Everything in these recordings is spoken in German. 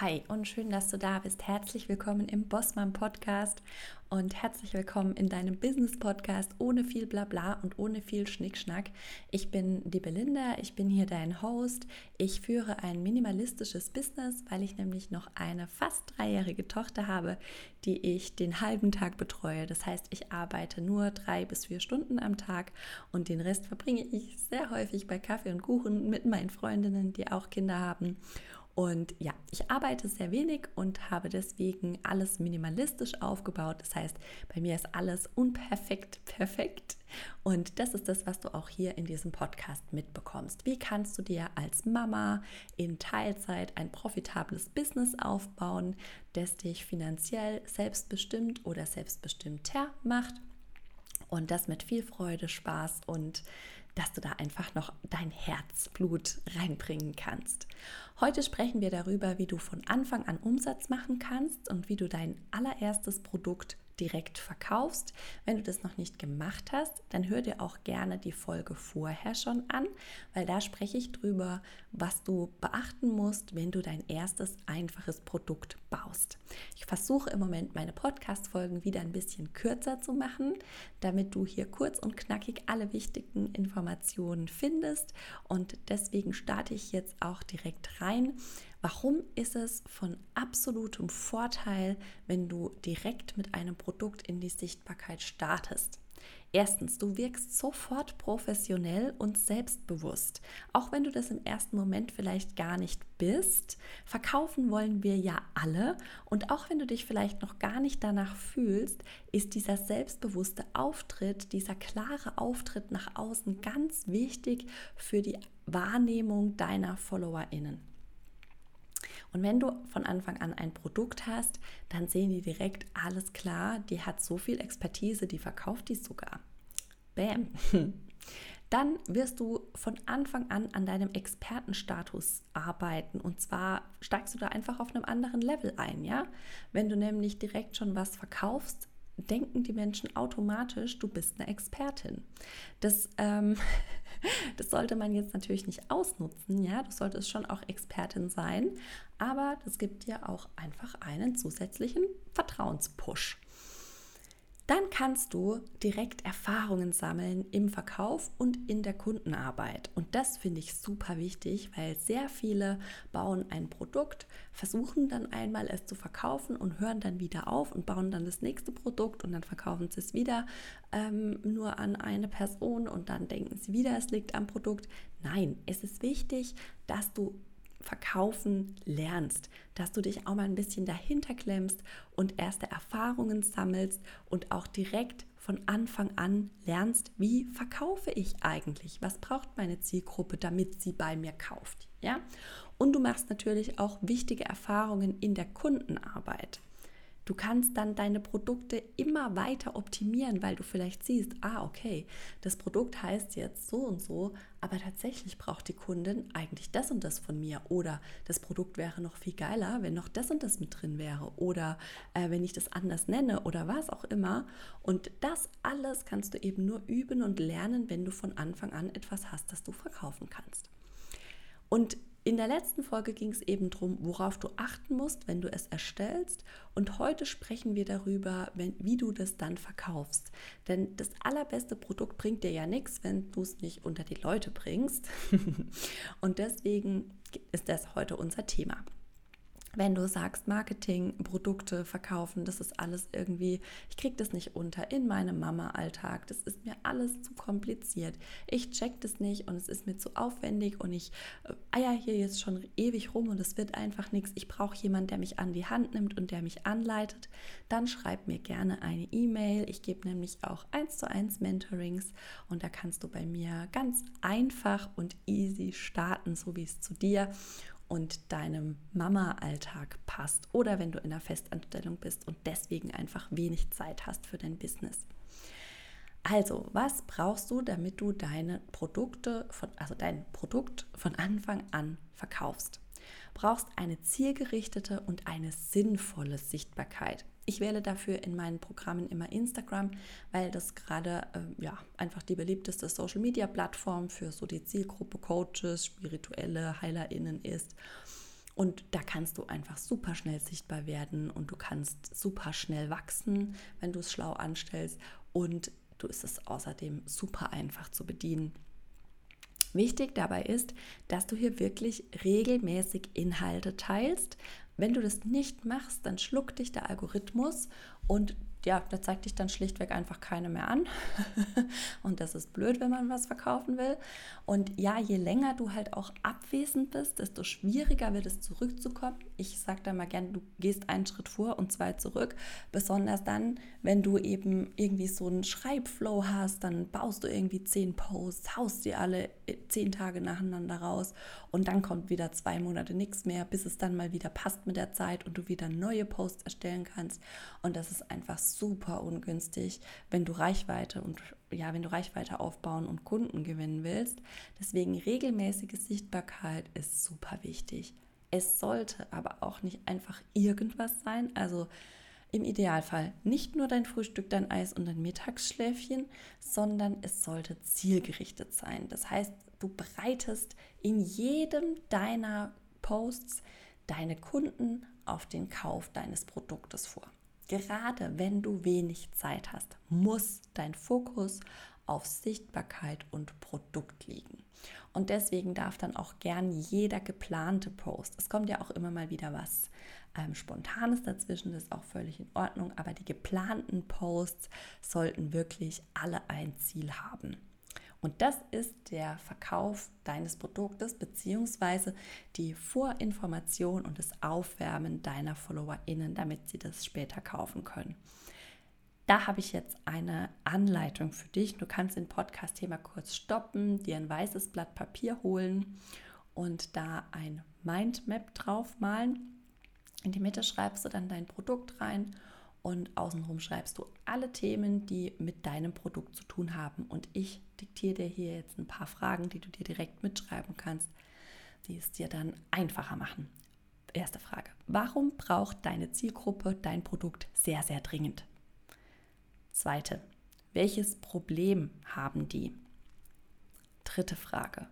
Hi und schön, dass du da bist. Herzlich willkommen im Bossmann Podcast und herzlich willkommen in deinem Business Podcast ohne viel Blabla und ohne viel Schnickschnack. Ich bin die Belinda, ich bin hier dein Host. Ich führe ein minimalistisches Business, weil ich nämlich noch eine fast dreijährige Tochter habe, die ich den halben Tag betreue. Das heißt, ich arbeite nur drei bis vier Stunden am Tag und den Rest verbringe ich sehr häufig bei Kaffee und Kuchen mit meinen Freundinnen, die auch Kinder haben. Und ja, ich arbeite sehr wenig und habe deswegen alles minimalistisch aufgebaut. Das heißt, bei mir ist alles unperfekt perfekt. Und das ist das, was du auch hier in diesem Podcast mitbekommst. Wie kannst du dir als Mama in Teilzeit ein profitables Business aufbauen, das dich finanziell selbstbestimmt oder selbstbestimmter macht? Und das mit viel Freude, Spaß und dass du da einfach noch dein Herzblut reinbringen kannst. Heute sprechen wir darüber, wie du von Anfang an Umsatz machen kannst und wie du dein allererstes Produkt direkt verkaufst. Wenn du das noch nicht gemacht hast, dann hör dir auch gerne die Folge vorher schon an, weil da spreche ich drüber, was du beachten musst, wenn du dein erstes einfaches Produkt baust. Ich versuche im Moment meine Podcast-Folgen wieder ein bisschen kürzer zu machen, damit du hier kurz und knackig alle wichtigen Informationen findest und deswegen starte ich jetzt auch direkt rein Warum ist es von absolutem Vorteil, wenn du direkt mit einem Produkt in die Sichtbarkeit startest? Erstens, du wirkst sofort professionell und selbstbewusst. Auch wenn du das im ersten Moment vielleicht gar nicht bist. Verkaufen wollen wir ja alle. Und auch wenn du dich vielleicht noch gar nicht danach fühlst, ist dieser selbstbewusste Auftritt, dieser klare Auftritt nach außen ganz wichtig für die Wahrnehmung deiner FollowerInnen. Und wenn du von Anfang an ein Produkt hast, dann sehen die direkt alles klar, die hat so viel Expertise, die verkauft die sogar. Bam. Dann wirst du von Anfang an an deinem Expertenstatus arbeiten und zwar steigst du da einfach auf einem anderen Level ein, ja? Wenn du nämlich direkt schon was verkaufst, denken die Menschen automatisch, du bist eine Expertin. Das, ähm, das sollte man jetzt natürlich nicht ausnutzen, ja, du solltest schon auch Expertin sein, aber das gibt dir auch einfach einen zusätzlichen Vertrauenspush. Dann kannst du direkt Erfahrungen sammeln im Verkauf und in der Kundenarbeit. Und das finde ich super wichtig, weil sehr viele bauen ein Produkt, versuchen dann einmal es zu verkaufen und hören dann wieder auf und bauen dann das nächste Produkt und dann verkaufen sie es wieder ähm, nur an eine Person und dann denken sie wieder, es liegt am Produkt. Nein, es ist wichtig, dass du Verkaufen lernst, dass du dich auch mal ein bisschen dahinter klemmst und erste Erfahrungen sammelst und auch direkt von Anfang an lernst, wie verkaufe ich eigentlich? Was braucht meine Zielgruppe, damit sie bei mir kauft? Ja? Und du machst natürlich auch wichtige Erfahrungen in der Kundenarbeit. Du kannst dann deine Produkte immer weiter optimieren, weil du vielleicht siehst, ah, okay, das Produkt heißt jetzt so und so, aber tatsächlich braucht die Kundin eigentlich das und das von mir. Oder das Produkt wäre noch viel geiler, wenn noch das und das mit drin wäre. Oder äh, wenn ich das anders nenne oder was auch immer. Und das alles kannst du eben nur üben und lernen, wenn du von Anfang an etwas hast, das du verkaufen kannst. Und in der letzten Folge ging es eben darum, worauf du achten musst, wenn du es erstellst. Und heute sprechen wir darüber, wenn, wie du das dann verkaufst. Denn das allerbeste Produkt bringt dir ja nichts, wenn du es nicht unter die Leute bringst. Und deswegen ist das heute unser Thema wenn du sagst, Marketing, Produkte verkaufen, das ist alles irgendwie, ich kriege das nicht unter in meinem Mama-Alltag, das ist mir alles zu kompliziert. Ich check das nicht und es ist mir zu aufwendig und ich äh, eier hier jetzt schon ewig rum und es wird einfach nichts. Ich brauche jemanden, der mich an die Hand nimmt und der mich anleitet. Dann schreib mir gerne eine E-Mail. Ich gebe nämlich auch eins zu eins Mentorings und da kannst du bei mir ganz einfach und easy starten, so wie es zu dir und deinem Mama-Alltag passt oder wenn du in einer Festanstellung bist und deswegen einfach wenig Zeit hast für dein Business. Also, was brauchst du, damit du deine Produkte von, also dein Produkt von Anfang an verkaufst? Brauchst eine zielgerichtete und eine sinnvolle Sichtbarkeit. Ich wähle dafür in meinen Programmen immer Instagram, weil das gerade äh, ja, einfach die beliebteste Social Media Plattform für so die Zielgruppe Coaches, spirituelle HeilerInnen ist. Und da kannst du einfach super schnell sichtbar werden und du kannst super schnell wachsen, wenn du es schlau anstellst. Und du ist es außerdem super einfach zu bedienen. Wichtig dabei ist, dass du hier wirklich regelmäßig Inhalte teilst. Wenn du das nicht machst, dann schluckt dich der Algorithmus und ja, da zeigt dich dann schlichtweg einfach keine mehr an. und das ist blöd, wenn man was verkaufen will. Und ja, je länger du halt auch abwesend bist, desto schwieriger wird es zurückzukommen. Ich sage da mal gern, du gehst einen Schritt vor und zwei zurück. Besonders dann, wenn du eben irgendwie so einen Schreibflow hast, dann baust du irgendwie zehn Posts, haust die alle äh, zehn Tage nacheinander raus und dann kommt wieder zwei Monate nichts mehr, bis es dann mal wieder passt mit der Zeit und du wieder neue Posts erstellen kannst. Und das ist einfach super ungünstig, wenn du Reichweite und ja, wenn du Reichweite aufbauen und Kunden gewinnen willst. Deswegen regelmäßige Sichtbarkeit ist super wichtig. Es sollte aber auch nicht einfach irgendwas sein. Also im Idealfall nicht nur dein Frühstück, dein Eis und dein Mittagsschläfchen, sondern es sollte zielgerichtet sein. Das heißt, du bereitest in jedem deiner Posts deine Kunden auf den Kauf deines Produktes vor. Gerade wenn du wenig Zeit hast, muss dein Fokus auf Sichtbarkeit und Produkt liegen. Und deswegen darf dann auch gern jeder geplante Post, es kommt ja auch immer mal wieder was ähm, Spontanes dazwischen, das ist auch völlig in Ordnung, aber die geplanten Posts sollten wirklich alle ein Ziel haben. Und das ist der Verkauf deines Produktes beziehungsweise die Vorinformation und das Aufwärmen deiner FollowerInnen, damit sie das später kaufen können. Da habe ich jetzt eine Anleitung für dich. Du kannst den Podcast-Thema kurz stoppen, dir ein weißes Blatt Papier holen und da ein Mindmap draufmalen. In die Mitte schreibst du dann dein Produkt rein und außenrum schreibst du alle Themen, die mit deinem Produkt zu tun haben. Und ich diktiere dir hier jetzt ein paar Fragen, die du dir direkt mitschreiben kannst, die es dir dann einfacher machen. Erste Frage. Warum braucht deine Zielgruppe dein Produkt sehr, sehr dringend? Zweite. Welches Problem haben die? Dritte Frage.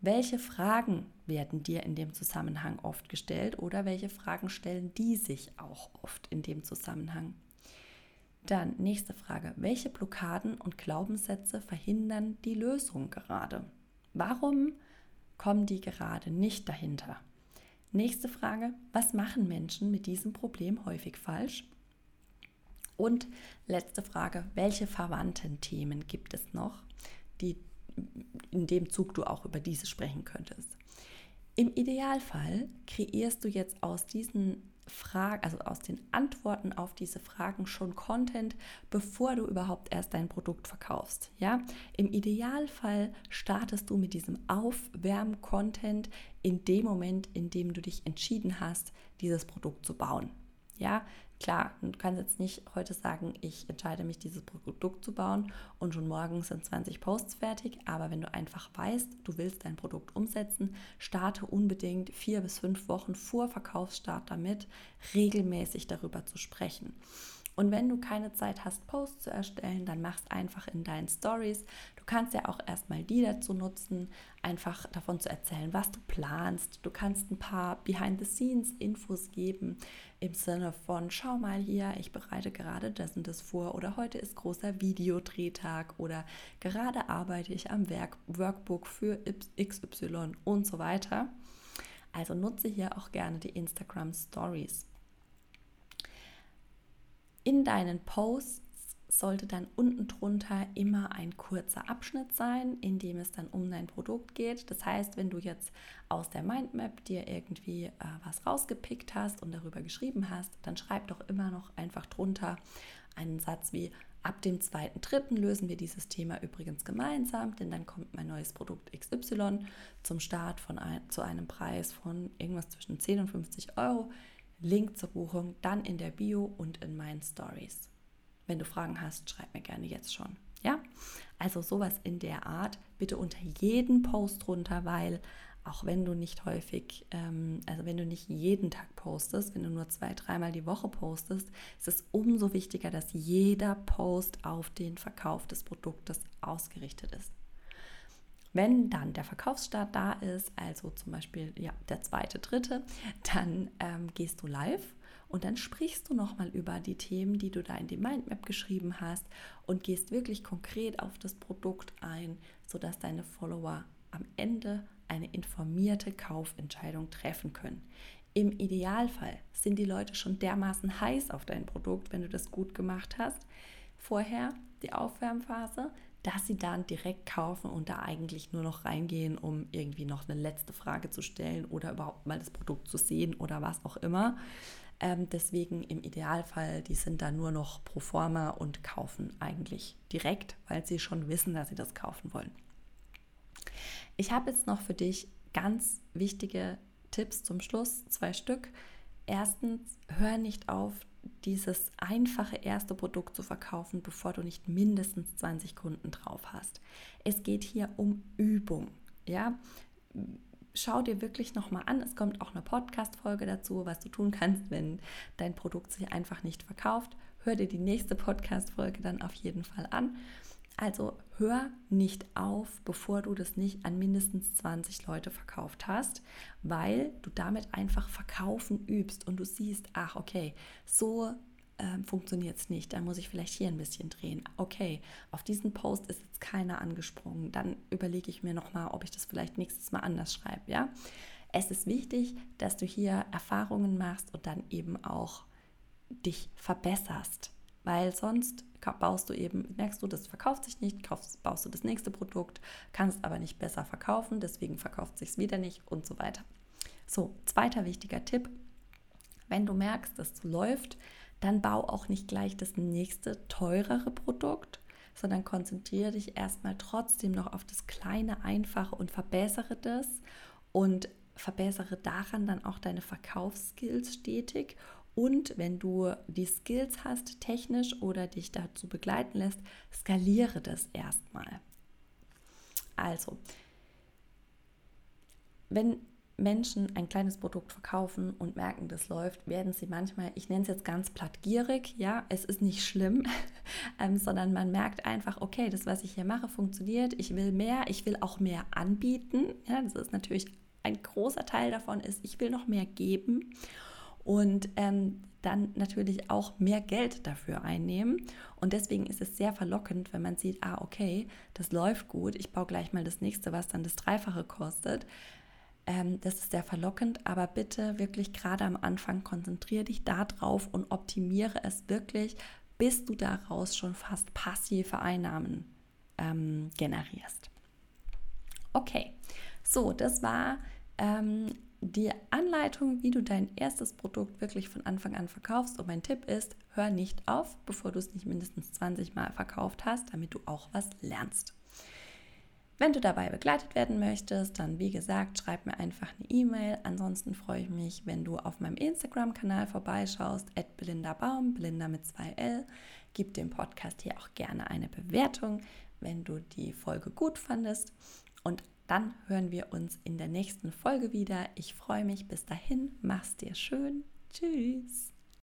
Welche Fragen werden dir in dem Zusammenhang oft gestellt oder welche Fragen stellen die sich auch oft in dem Zusammenhang? Dann nächste Frage. Welche Blockaden und Glaubenssätze verhindern die Lösung gerade? Warum kommen die gerade nicht dahinter? Nächste Frage. Was machen Menschen mit diesem Problem häufig falsch? Und letzte Frage. Welche verwandten Themen gibt es noch, die in dem Zug du auch über diese sprechen könntest. Im Idealfall kreierst du jetzt aus diesen Fragen, also aus den Antworten auf diese Fragen schon Content, bevor du überhaupt erst dein Produkt verkaufst. Ja, im Idealfall startest du mit diesem Aufwärm-Content in dem Moment, in dem du dich entschieden hast, dieses Produkt zu bauen. Ja, Klar, du kannst jetzt nicht heute sagen, ich entscheide mich, dieses Produkt zu bauen und schon morgen sind 20 Posts fertig. Aber wenn du einfach weißt, du willst dein Produkt umsetzen, starte unbedingt vier bis fünf Wochen vor Verkaufsstart damit, regelmäßig darüber zu sprechen. Und wenn du keine Zeit hast, Posts zu erstellen, dann mach's einfach in deinen Stories. Kannst ja auch erstmal die dazu nutzen, einfach davon zu erzählen, was du planst. Du kannst ein paar Behind-the-Scenes-Infos geben im Sinne von, schau mal hier, ich bereite gerade das und das vor oder heute ist großer Videodrehtag oder gerade arbeite ich am Werk Workbook für XY und so weiter. Also nutze hier auch gerne die Instagram Stories. In deinen Posts sollte dann unten drunter immer ein kurzer Abschnitt sein, in dem es dann um dein Produkt geht. Das heißt, wenn du jetzt aus der Mindmap dir irgendwie äh, was rausgepickt hast und darüber geschrieben hast, dann schreib doch immer noch einfach drunter einen Satz wie Ab dem 2.3. lösen wir dieses Thema übrigens gemeinsam, denn dann kommt mein neues Produkt XY zum Start von ein, zu einem Preis von irgendwas zwischen 10 und 50 Euro. Link zur Buchung dann in der Bio und in meinen Stories. Wenn du Fragen hast, schreib mir gerne jetzt schon. Ja, also sowas in der Art bitte unter jeden Post runter, weil auch wenn du nicht häufig, ähm, also wenn du nicht jeden Tag postest, wenn du nur zwei, dreimal die Woche postest, ist es umso wichtiger, dass jeder Post auf den Verkauf des Produktes ausgerichtet ist. Wenn dann der Verkaufsstart da ist, also zum Beispiel ja, der zweite, dritte, dann ähm, gehst du live und dann sprichst du nochmal über die Themen, die du da in die Mindmap geschrieben hast und gehst wirklich konkret auf das Produkt ein, sodass deine Follower am Ende eine informierte Kaufentscheidung treffen können. Im Idealfall sind die Leute schon dermaßen heiß auf dein Produkt, wenn du das gut gemacht hast. Vorher die Aufwärmphase, dass sie dann direkt kaufen und da eigentlich nur noch reingehen, um irgendwie noch eine letzte Frage zu stellen oder überhaupt mal das Produkt zu sehen oder was auch immer. Ähm, deswegen im Idealfall, die sind da nur noch pro forma und kaufen eigentlich direkt, weil sie schon wissen, dass sie das kaufen wollen. Ich habe jetzt noch für dich ganz wichtige Tipps zum Schluss, zwei Stück. Erstens, hör nicht auf, dieses einfache erste Produkt zu verkaufen, bevor du nicht mindestens 20 Kunden drauf hast. Es geht hier um Übung. Ja, schau dir wirklich nochmal an. Es kommt auch eine Podcast-Folge dazu, was du tun kannst, wenn dein Produkt sich einfach nicht verkauft. Hör dir die nächste Podcast-Folge dann auf jeden Fall an. Also hör nicht auf, bevor du das nicht an mindestens 20 Leute verkauft hast, weil du damit einfach verkaufen übst und du siehst, ach okay, so ähm, funktioniert es nicht, dann muss ich vielleicht hier ein bisschen drehen. Okay, auf diesen Post ist jetzt keiner angesprungen, dann überlege ich mir nochmal, ob ich das vielleicht nächstes Mal anders schreibe, ja. Es ist wichtig, dass du hier Erfahrungen machst und dann eben auch dich verbesserst, weil sonst baust du eben, merkst du, das verkauft sich nicht, kaufst, baust du das nächste Produkt, kannst aber nicht besser verkaufen, deswegen verkauft sich es wieder nicht und so weiter. So, zweiter wichtiger Tipp, wenn du merkst, dass es läuft, dann bau auch nicht gleich das nächste teurere Produkt, sondern konzentriere dich erstmal trotzdem noch auf das kleine, einfache und verbessere das und verbessere daran dann auch deine Verkaufsskills stetig. Und wenn du die Skills hast, technisch oder dich dazu begleiten lässt, skaliere das erstmal. Also, wenn Menschen ein kleines Produkt verkaufen und merken, das läuft, werden sie manchmal, ich nenne es jetzt ganz plattgierig, ja, es ist nicht schlimm, ähm, sondern man merkt einfach, okay, das, was ich hier mache, funktioniert, ich will mehr, ich will auch mehr anbieten, ja, das ist natürlich ein großer Teil davon ist, ich will noch mehr geben und ähm, dann natürlich auch mehr Geld dafür einnehmen. Und deswegen ist es sehr verlockend, wenn man sieht, ah, okay, das läuft gut, ich baue gleich mal das nächste, was dann das Dreifache kostet. Ähm, das ist sehr verlockend, aber bitte wirklich gerade am Anfang konzentriere dich darauf und optimiere es wirklich, bis du daraus schon fast passive Einnahmen ähm, generierst. Okay, so, das war ähm, die Anleitung, wie du dein erstes Produkt wirklich von Anfang an verkaufst. Und mein Tipp ist, hör nicht auf, bevor du es nicht mindestens 20 Mal verkauft hast, damit du auch was lernst. Wenn du dabei begleitet werden möchtest, dann wie gesagt, schreib mir einfach eine E-Mail. Ansonsten freue ich mich, wenn du auf meinem Instagram-Kanal vorbeischaust, at Belinda Baum, mit 2L. Gib dem Podcast hier auch gerne eine Bewertung, wenn du die Folge gut fandest. Und dann hören wir uns in der nächsten Folge wieder. Ich freue mich. Bis dahin, mach's dir schön. Tschüss.